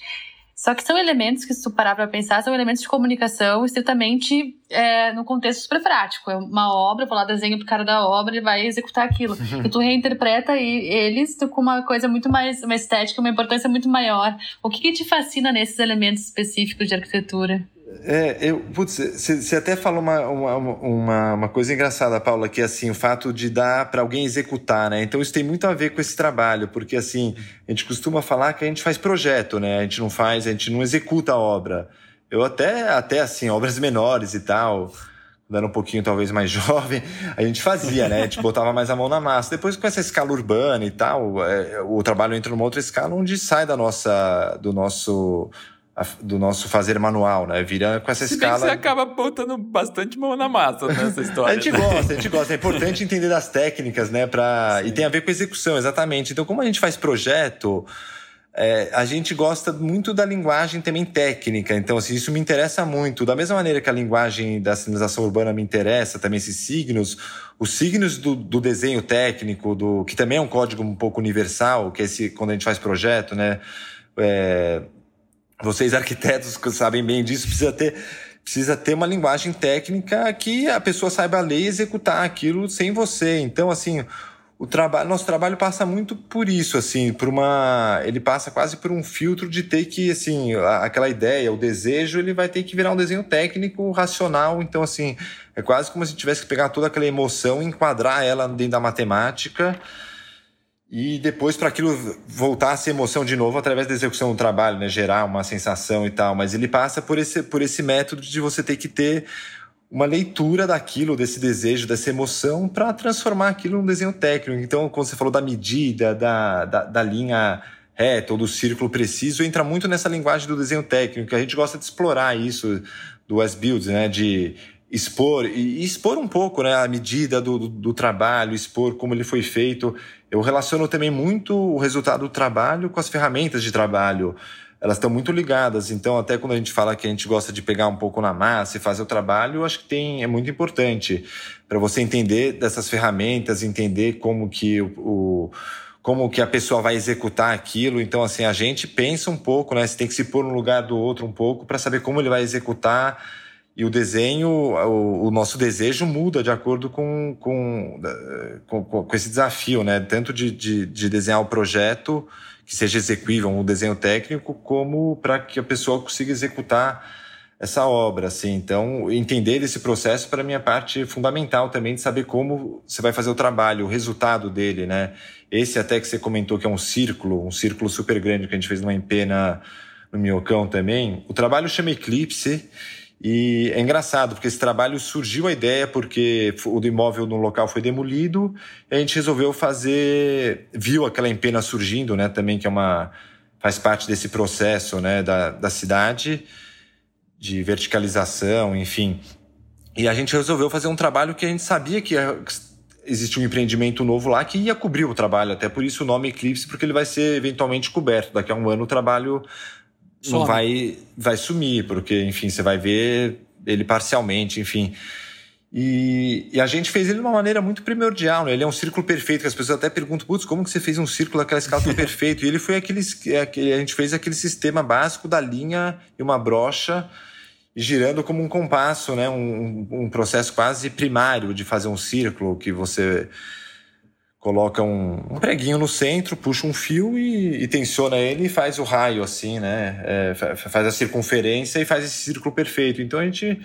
Só que são elementos que, se tu parar para pensar, são elementos de comunicação estritamente é, no contexto super prático. É uma obra, vou lá desenho pro cara da obra, ele vai executar aquilo. e tu reinterpreta e- eles com uma coisa muito mais, uma estética, uma importância muito maior. O que, que te fascina nesses elementos específicos de arquitetura? É, eu, putz, você até falou uma, uma, uma, uma coisa engraçada, Paula, que é assim, o fato de dar para alguém executar, né? Então isso tem muito a ver com esse trabalho, porque assim, a gente costuma falar que a gente faz projeto, né? A gente não faz, a gente não executa a obra. Eu até, até assim, obras menores e tal, quando era um pouquinho talvez mais jovem, a gente fazia, né? A gente botava mais a mão na massa. Depois com essa escala urbana e tal, é, o trabalho entra numa outra escala onde sai da nossa, do nosso do nosso fazer manual, né? Vira com essa Se bem que escala. você acaba botando bastante mão na massa nessa história. A gente né? gosta, a gente gosta. É importante entender das técnicas, né? Pra... E tem a ver com execução, exatamente. Então, como a gente faz projeto, é, a gente gosta muito da linguagem também técnica. Então, assim, isso me interessa muito. Da mesma maneira que a linguagem da sinalização urbana me interessa, também esses signos, os signos do, do desenho técnico, do que também é um código um pouco universal, que é esse, quando a gente faz projeto, né? É, vocês arquitetos que sabem bem disso, precisa ter, precisa ter uma linguagem técnica que a pessoa saiba ler e executar aquilo sem você. Então, assim, o trabalho, nosso trabalho passa muito por isso, assim, por uma, ele passa quase por um filtro de ter que, assim, aquela ideia, o desejo, ele vai ter que virar um desenho técnico, racional. Então, assim, é quase como se tivesse que pegar toda aquela emoção, e enquadrar ela dentro da matemática. E depois para aquilo voltar a ser emoção de novo através da execução do trabalho, né? Gerar uma sensação e tal. Mas ele passa por esse, por esse método de você ter que ter uma leitura daquilo, desse desejo, dessa emoção, para transformar aquilo num desenho técnico. Então, quando você falou da medida, da, da, da linha reta ou do círculo preciso, entra muito nessa linguagem do desenho técnico. A gente gosta de explorar isso do S-Builds, né? De expor e, e expor um pouco né, a medida do, do, do trabalho, expor como ele foi feito. Eu relaciono também muito o resultado do trabalho com as ferramentas de trabalho. Elas estão muito ligadas, então até quando a gente fala que a gente gosta de pegar um pouco na massa e fazer o trabalho, acho que tem, é muito importante para você entender dessas ferramentas, entender como que o, o como que a pessoa vai executar aquilo. Então, assim, a gente pensa um pouco, né? Você tem que se pôr no lugar do outro um pouco para saber como ele vai executar e o desenho, o, o, nosso desejo muda de acordo com, com, com, com esse desafio, né? Tanto de, de, de, desenhar o projeto que seja execuível, um desenho técnico, como para que a pessoa consiga executar essa obra, assim. Então, entender esse processo para mim é parte fundamental também de saber como você vai fazer o trabalho, o resultado dele, né? Esse até que você comentou que é um círculo, um círculo super grande que a gente fez numa empena no Minhocão também. O trabalho chama Eclipse e é engraçado, porque esse trabalho surgiu a ideia porque o imóvel no local foi demolido a gente resolveu fazer. Viu aquela empena surgindo, né? Também que é uma. faz parte desse processo, né? Da, da cidade, de verticalização, enfim. E a gente resolveu fazer um trabalho que a gente sabia que existe um empreendimento novo lá que ia cobrir o trabalho, até por isso o nome Eclipse, porque ele vai ser eventualmente coberto. Daqui a um ano o trabalho Some. não vai, vai sumir, porque, enfim, você vai ver ele parcialmente, enfim. E, e, a gente fez ele de uma maneira muito primordial, né? Ele é um círculo perfeito, que as pessoas até perguntam, putz, como que você fez um círculo daquela escala tão perfeito? E ele foi aquele, a gente fez aquele sistema básico da linha e uma brocha girando como um compasso, né? Um, um processo quase primário de fazer um círculo que você coloca um, um, preguinho no centro, puxa um fio e, e, tensiona ele e faz o raio assim, né? É, faz a circunferência e faz esse círculo perfeito. Então a gente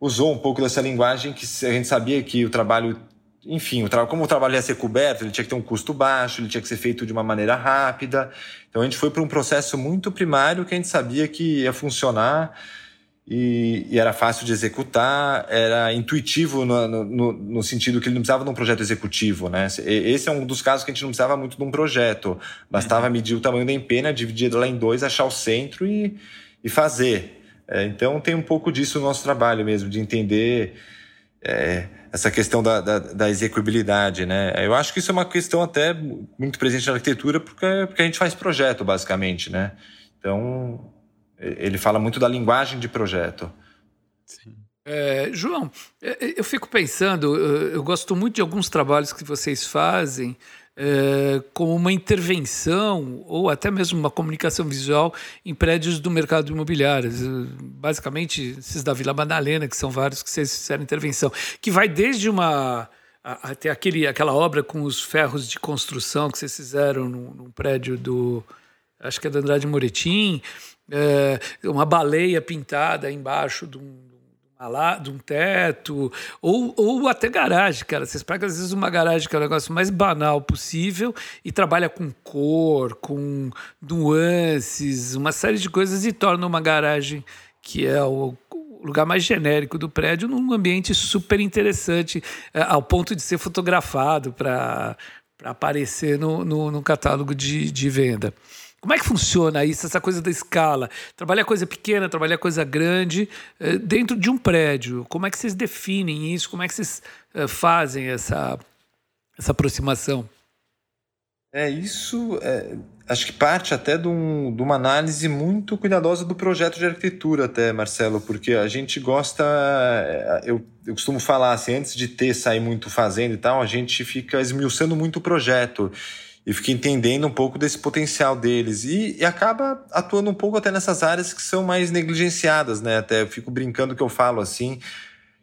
usou um pouco dessa linguagem que a gente sabia que o trabalho, enfim, o tra como o trabalho ia ser coberto, ele tinha que ter um custo baixo, ele tinha que ser feito de uma maneira rápida. Então a gente foi para um processo muito primário que a gente sabia que ia funcionar e, e, era fácil de executar, era intuitivo no, no, no, sentido que ele não precisava de um projeto executivo, né? Esse é um dos casos que a gente não precisava muito de um projeto. Bastava uhum. medir o tamanho da empena, dividir ela em dois, achar o centro e, e fazer. É, então tem um pouco disso no nosso trabalho mesmo, de entender é, essa questão da, da, da, execuibilidade, né? Eu acho que isso é uma questão até muito presente na arquitetura, porque, porque a gente faz projeto, basicamente, né? Então, ele fala muito da linguagem de projeto. Sim. É, João, é, é, eu fico pensando, eu gosto muito de alguns trabalhos que vocês fazem é, como uma intervenção ou até mesmo uma comunicação visual em prédios do mercado imobiliário. Basicamente, esses da Vila Madalena, que são vários que vocês fizeram intervenção, que vai desde uma até aquele, aquela obra com os ferros de construção que vocês fizeram num, num prédio do acho que é do Andrade Moretim, é, uma baleia pintada embaixo de um, de um teto, ou, ou até garagem, cara. Vocês pegam às vezes uma garagem que é o negócio mais banal possível e trabalha com cor, com nuances, uma série de coisas e torna uma garagem que é o lugar mais genérico do prédio num ambiente super interessante, é, ao ponto de ser fotografado para aparecer no, no, no catálogo de, de venda. Como é que funciona isso, essa coisa da escala? Trabalhar coisa pequena, trabalhar coisa grande eh, dentro de um prédio. Como é que vocês definem isso? Como é que vocês eh, fazem essa, essa aproximação? É, isso é, acho que parte até de, um, de, uma análise muito cuidadosa do projeto de arquitetura, até, Marcelo, porque a gente gosta. Eh, eu, eu costumo falar assim, antes de ter, sair muito fazendo e tal, a gente fica esmiuçando muito o projeto e fica entendendo um pouco desse potencial deles e, e, acaba atuando um pouco até nessas áreas que são mais negligenciadas, né? Até eu fico brincando que eu falo assim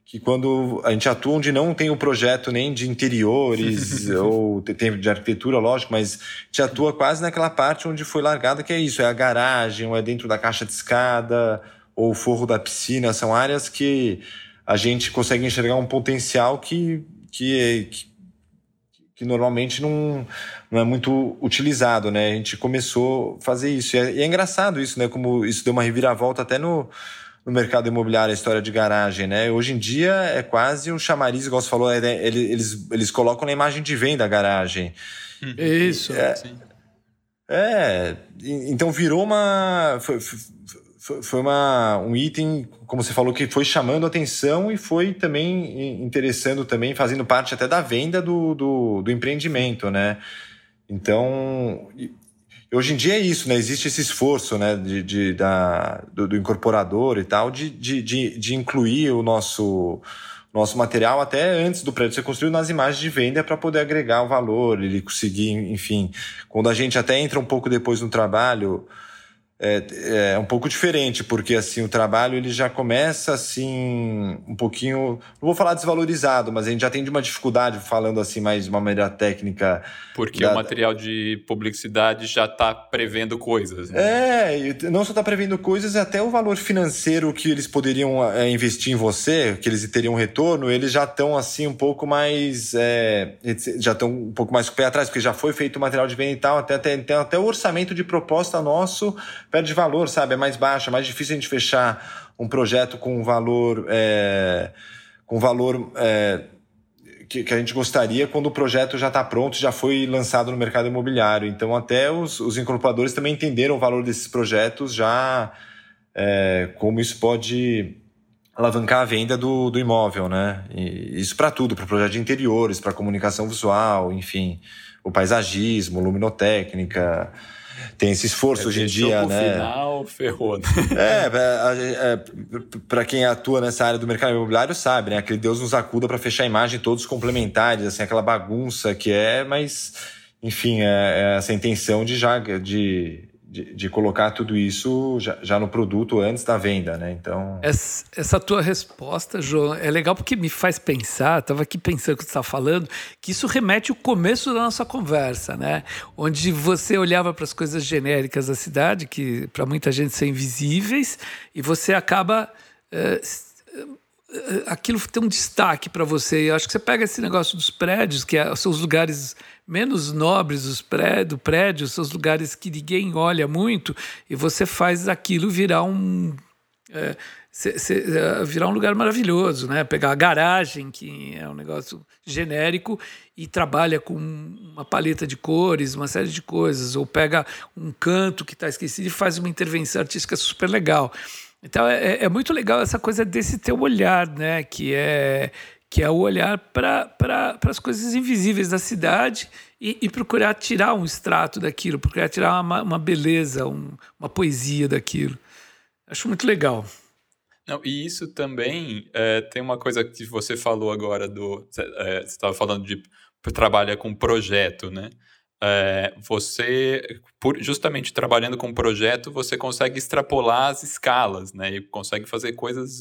que quando a gente atua onde não tem o projeto nem de interiores ou tem de arquitetura, lógico, mas a gente atua quase naquela parte onde foi largada que é isso, é a garagem, ou é dentro da caixa de escada, ou o forro da piscina, são áreas que a gente consegue enxergar um potencial que, que, é, que que normalmente não, não é muito utilizado, né? A gente começou a fazer isso. E é, e é engraçado isso, né? Como isso deu uma reviravolta até no, no mercado imobiliário, a história de garagem, né? Hoje em dia é quase um chamariz, igual você falou, é, né? eles, eles colocam na imagem de venda a garagem. Isso, é, é, então virou uma... Foi, foi uma, um item, como você falou, que foi chamando atenção e foi também interessando também, fazendo parte até da venda do, do, do empreendimento, né? Então, hoje em dia é isso, né? Existe esse esforço, né, de, de da, do, do, incorporador e tal, de, de, de, de incluir o nosso nosso material até antes do prédio ser construído nas imagens de venda para poder agregar o valor, ele conseguir, enfim, quando a gente até entra um pouco depois no trabalho, é, é, um pouco diferente, porque assim o trabalho ele já começa assim um pouquinho, não vou falar desvalorizado, mas a gente já tem de uma dificuldade falando assim mais de uma maneira técnica. Porque da... o material de publicidade já está prevendo coisas. Né? É, não só está prevendo coisas, até o valor financeiro que eles poderiam é, investir em você, que eles teriam retorno, eles já estão assim um pouco mais, é, já estão um pouco mais com o pé atrás, porque já foi feito o material de venda e tal, até, até, até o orçamento de proposta nosso perde valor, sabe? É mais baixo, é mais difícil a gente fechar um projeto com valor. É, com valor. É, que, que, a gente gostaria quando o projeto já está pronto, já foi lançado no mercado imobiliário. Então, até os, os incorporadores também entenderam o valor desses projetos, já é, como isso pode alavancar a venda do, do imóvel, né? E isso para tudo, para projeto de interiores, para comunicação visual, enfim, o paisagismo, luminotécnica, tem esse esforço é, hoje em dia, né? final, ferrou. Né? É, é, é para quem atua nessa área do mercado imobiliário sabe, né? Aquele Deus nos acuda para fechar a imagem todos complementares, assim, aquela bagunça que é, mas enfim, é, é essa intenção de já de de, de, colocar tudo isso já, já, no produto antes da venda, né? Então. Essa, essa tua resposta, João, é legal porque me faz pensar, estava aqui pensando que você está falando, que isso remete ao começo da nossa conversa, né? Onde você olhava para as coisas genéricas da cidade, que para muita gente são invisíveis, e você acaba. É, aquilo tem um destaque para você. Eu acho que você pega esse negócio dos prédios, que é, são os lugares menos nobres dos prédios, do prédio, são os lugares que ninguém olha muito, e você faz aquilo virar um. É, cê, é, virar um lugar maravilhoso, né? Pegar a garagem, que é um negócio genérico, e trabalha com uma paleta de cores, uma série de coisas, ou pega um canto que está esquecido e faz uma intervenção artística super legal. Então é, é, muito legal essa coisa desse teu olhar, né? Que é que é o olhar para as coisas invisíveis da cidade e, e, procurar tirar um extrato daquilo, procurar tirar uma, uma beleza, um, uma poesia daquilo. Acho muito legal. Não, e isso também é, tem uma coisa que você falou agora do. É, você estava falando de trabalha com projeto, né? É, você, por, justamente trabalhando com projeto, você consegue extrapolar as escalas, né? E consegue fazer coisas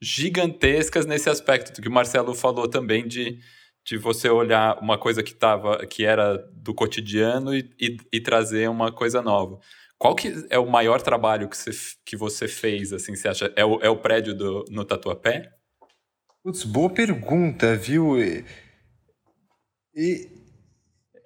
gigantescas nesse aspecto, que o Marcelo falou também de, de você olhar uma coisa que tava, que era do cotidiano e, e, e trazer uma coisa nova. Qual que é o maior trabalho que você, que você fez, assim, você acha? É o, é o prédio do, no Tatuapé? Putz, boa pergunta, viu? E,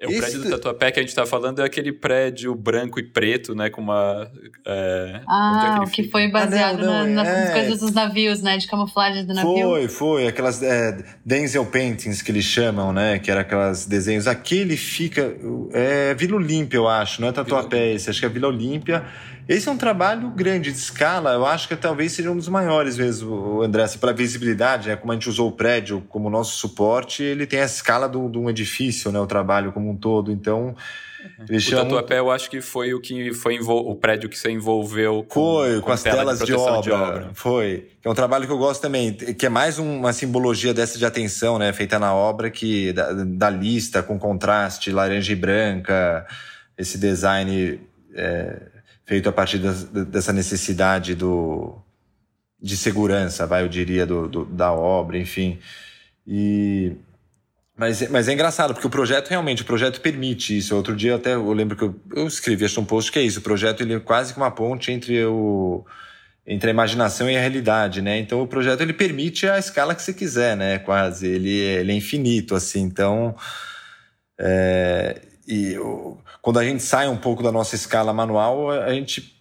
é, o prédio do Tatuapé que a gente está falando é aquele prédio branco e preto, né? Com uma. É... Ah, é o que foi baseado ah, não, não, nas é... coisas dos navios, né? De camuflagem do navio. Foi, foi. Aquelas é, Denzel Paintings que eles chamam, né? Que era aquelas desenhos. Aquele fica. É Vila Olímpia, eu acho, não é Tatuapé esse, acho que é Vila Olímpia. Esse é um trabalho grande de escala, eu acho que talvez seja um dos maiores mesmo, André, assim, para visibilidade, né? como a gente usou o prédio como nosso suporte, ele tem a escala de um edifício, né? o trabalho como um todo, então... Uhum. o. Tatuapé eu acho que foi o que foi o prédio que você envolveu com, foi, com, com as telas de, de, obra, de, obra, Foi. É um trabalho que eu gosto também, que é mais uma simbologia dessa de atenção, né? Feita na obra, que da, da lista, com contraste, laranja e branca, esse design é, feito a partir das, dessa necessidade do, de segurança, vai, eu diria, do, do, da obra, enfim. E, mas, mas é engraçado, porque o projeto realmente, o projeto permite isso. Outro dia até eu lembro que eu, eu escrevi um post que é isso, o projeto ele é quase que uma ponte entre o entre a imaginação e a realidade, né? Então o projeto ele permite a escala que você quiser, né? Quase ele, ele é infinito, assim. Então é, e quando a gente sai um pouco da nossa escala manual, a gente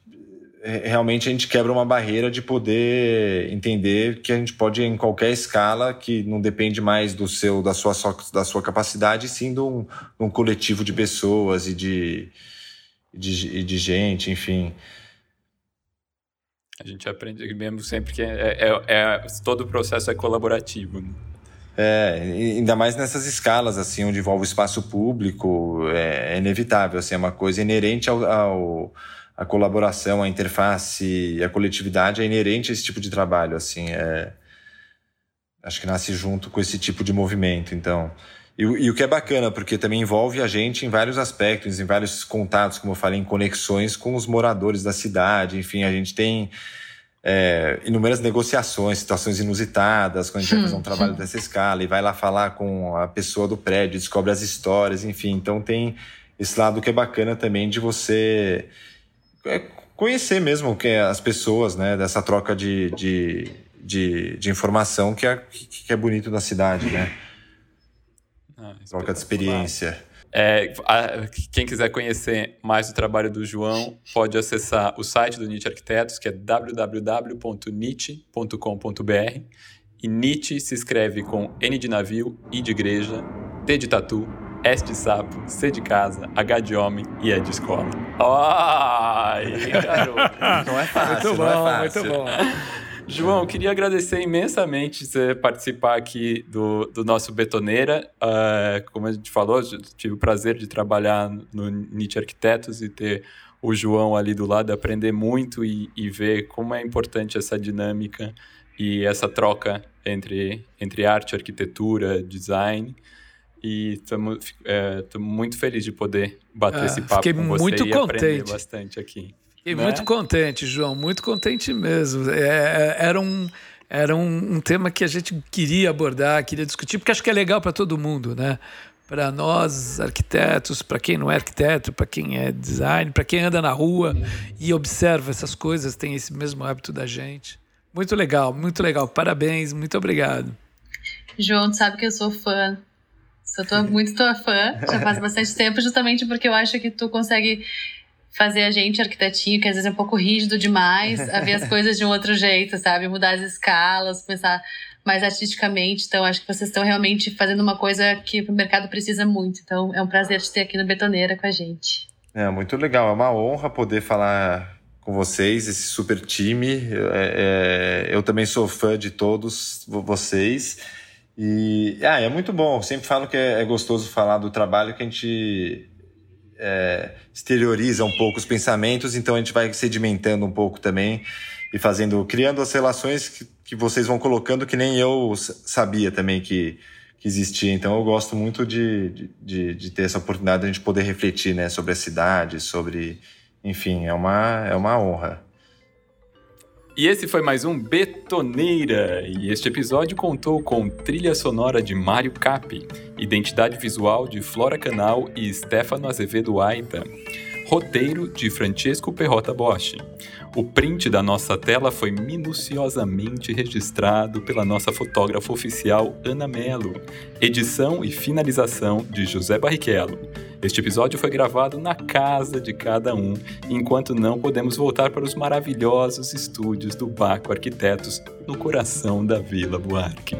é, realmente a gente quebra uma barreira de poder entender que a gente pode ir em qualquer escala que não depende mais do seu da sua da sua capacidade sim de um, de um coletivo de pessoas e de, de, de gente enfim a gente aprende mesmo sempre que é, é, é todo o processo é colaborativo né? É, ainda mais nessas escalas, assim, onde envolve o espaço público, é, é inevitável, assim, é uma coisa inerente ao, ao a colaboração, a interface, a coletividade é inerente a esse tipo de trabalho, assim, é, acho que nasce junto com esse tipo de movimento, então, e, e, o que é bacana, porque também envolve a gente em vários aspectos, em vários contatos, como eu falei, em conexões com os moradores da cidade. Enfim, a gente tem é, inúmeras negociações, situações inusitadas, quando a gente vai fazer um trabalho dessa escala e vai lá falar com a pessoa do prédio, descobre as histórias, enfim. Então tem esse lado que é bacana também de você é, conhecer mesmo que é as pessoas, né? Dessa troca de, de, de, de informação que é, que é bonito da cidade, né? Ah, troca de experiência. É, a, quem quiser conhecer mais do trabalho do João, pode acessar o site do Nietzsche Arquitetos, que é www.nietzsche.com.br. E Nietzsche se escreve com N de navio, I de igreja, T de tatu, S de sapo, C de casa, H de homem e E de escola. Ai, garoto. Não é fácil, muito bom, é fácil. Muito bom. João, queria agradecer imensamente você participar aqui do, do nosso Betoneira. Uh, como a gente falou, tive o prazer de trabalhar no Nietzsche Arquitetos e ter o João ali do lado, aprender muito e, e ver como é importante essa dinâmica e essa troca entre, entre arte, arquitetura, design. E estamos é, muito felizes de poder bater ah, esse papo com você muito e contente. aprender bastante aqui. Fiquei né? muito contente, João, muito contente mesmo. É, é, era um, era um, um, tema que a gente queria abordar, queria discutir, porque acho que é legal para todo mundo, né? Para nós, arquitetos, para quem não é arquiteto, para quem é design, para quem anda na rua e observa essas coisas, tem esse mesmo hábito da gente. Muito legal, muito legal. Parabéns, muito obrigado. João, tu sabe que eu sou fã. Sou tua, muito tua fã, já faz bastante tempo, justamente porque eu acho que tu consegue fazer a gente arquitetinho, que às vezes é um pouco rígido demais, a ver as coisas de um outro jeito, sabe? Mudar as escalas, pensar mais artisticamente. Então, acho que vocês estão realmente fazendo uma coisa que o mercado precisa muito. Então, é um prazer te ter aqui no Betoneira com a gente. É muito legal, é uma honra poder falar com vocês, esse super time. É, é, eu também sou fã de todos vocês. E ah, é muito bom. Eu sempre falo que é, é gostoso falar do trabalho que a gente é, exterioriza um pouco os pensamentos, então a gente vai sedimentando um pouco também e fazendo, criando as relações que, que vocês vão colocando que nem eu sabia também que, que existia. Então eu gosto muito de, de, de ter essa oportunidade de a gente poder refletir né, sobre a cidade, sobre. Enfim, é uma, é uma honra. E esse foi mais um Betoneira, e este episódio contou com trilha sonora de Mário Capi, identidade visual de Flora Canal e Stefano Azevedo Aita, roteiro de Francesco Perrota Bosch. O print da nossa tela foi minuciosamente registrado pela nossa fotógrafa oficial Ana Melo. Edição e finalização de José Barrichello. Este episódio foi gravado na casa de cada um, enquanto não podemos voltar para os maravilhosos estúdios do Baco Arquitetos, no coração da Vila Buarque.